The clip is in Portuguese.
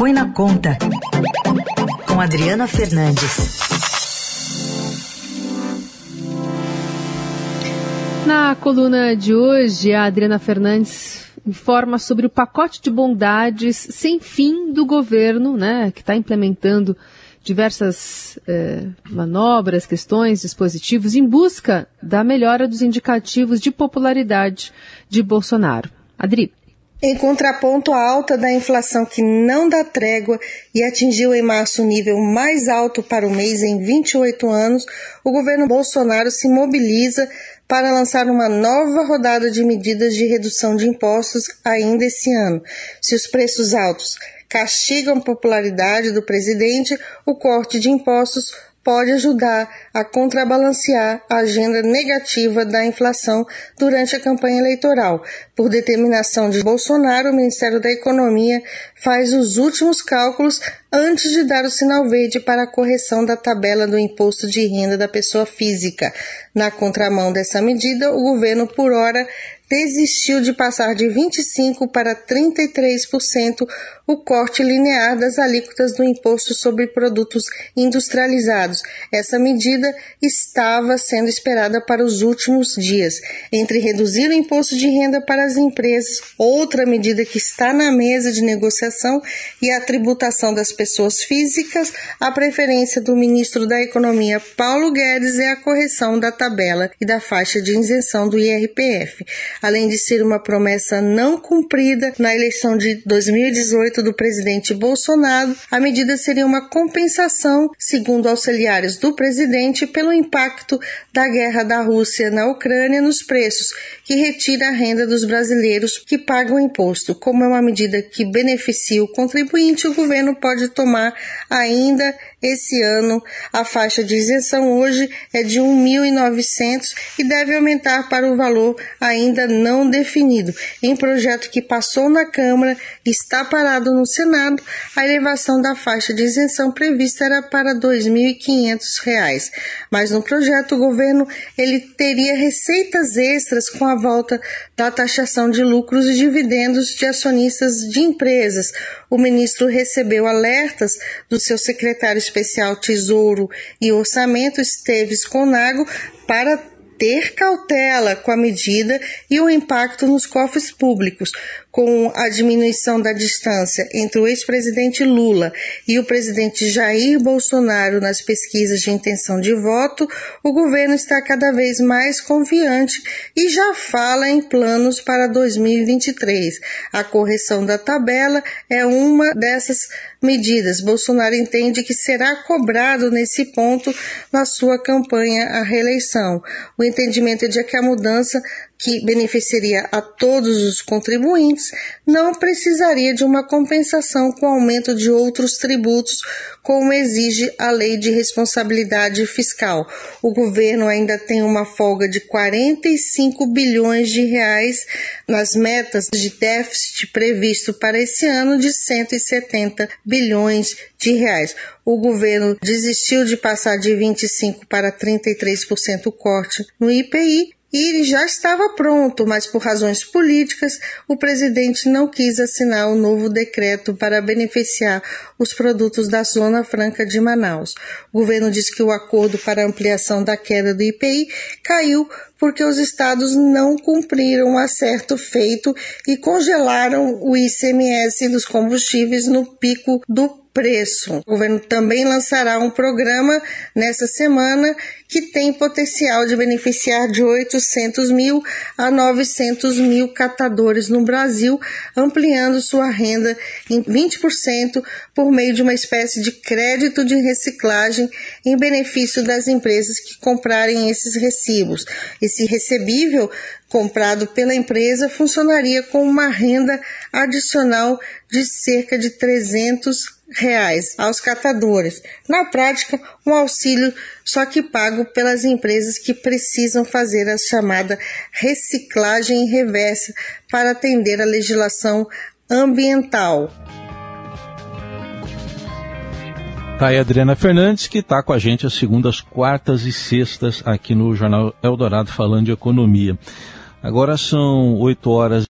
Põe na Conta, com Adriana Fernandes. Na coluna de hoje, a Adriana Fernandes informa sobre o pacote de bondades sem fim do governo, né, que está implementando diversas eh, manobras, questões, dispositivos em busca da melhora dos indicativos de popularidade de Bolsonaro. Adri. Em contraponto à alta da inflação que não dá trégua e atingiu em março o nível mais alto para o mês em 28 anos, o governo Bolsonaro se mobiliza para lançar uma nova rodada de medidas de redução de impostos ainda esse ano. Se os preços altos castigam a popularidade do presidente, o corte de impostos pode ajudar a contrabalancear a agenda negativa da inflação durante a campanha eleitoral. Por determinação de Bolsonaro, o Ministério da Economia faz os últimos cálculos antes de dar o sinal verde para a correção da tabela do imposto de renda da pessoa física. Na contramão dessa medida, o governo, por hora, desistiu de passar de 25% para 33% o corte linear das alíquotas do imposto sobre produtos industrializados. Essa medida estava sendo esperada para os últimos dias. Entre reduzir o imposto de renda para as empresas, outra medida que está na mesa de negociação, e a tributação das pessoas físicas, a preferência do ministro da Economia, Paulo Guedes, é a correção da tabela e da faixa de isenção do IRPF. Além de ser uma promessa não cumprida na eleição de 2018, do presidente Bolsonaro, a medida seria uma compensação, segundo auxiliares do presidente, pelo impacto da guerra da Rússia na Ucrânia nos preços, que retira a renda dos brasileiros que pagam imposto. Como é uma medida que beneficia o contribuinte, o governo pode tomar ainda esse ano, a faixa de isenção hoje é de 1.900 e deve aumentar para o valor ainda não definido. Em projeto que passou na Câmara e está parado no Senado, a elevação da faixa de isenção prevista era para R$ 2.500, mas no projeto o governo ele teria receitas extras com a volta da taxação de lucros e dividendos de acionistas de empresas. O ministro recebeu alertas do seu secretário especial Tesouro e Orçamento, Esteves Conago, para ter cautela com a medida e o impacto nos cofres públicos, com a diminuição da distância entre o ex-presidente Lula e o presidente Jair Bolsonaro nas pesquisas de intenção de voto, o governo está cada vez mais confiante e já fala em planos para 2023. A correção da tabela é uma dessas medidas. Bolsonaro entende que será cobrado nesse ponto na sua campanha à reeleição. O entendimento é de que a mudança que beneficiaria a todos os contribuintes, não precisaria de uma compensação com aumento de outros tributos, como exige a Lei de Responsabilidade Fiscal. O governo ainda tem uma folga de 45 bilhões de reais nas metas de déficit previsto para esse ano de 170 bilhões de reais. O governo desistiu de passar de 25 para 33% o corte no IPI e ele já estava pronto, mas por razões políticas, o presidente não quis assinar o novo decreto para beneficiar os produtos da Zona Franca de Manaus. O governo diz que o acordo para ampliação da queda do IPI caiu porque os estados não cumpriram o acerto feito e congelaram o ICMS dos combustíveis no pico do preço. O governo também lançará um programa nessa semana que tem potencial de beneficiar de 800 mil a 900 mil catadores no Brasil, ampliando sua renda em 20% por meio de uma espécie de crédito de reciclagem em benefício das empresas que comprarem esses recibos. Esse recebível comprado pela empresa funcionaria com uma renda adicional de cerca de 300 reais aos catadores. Na prática, um auxílio só que pago pelas empresas que precisam fazer a chamada reciclagem reversa para atender a legislação ambiental. Tá aí a Adriana Fernandes, que está com a gente às segundas, quartas e sextas aqui no Jornal Eldorado falando de economia. Agora são 8 horas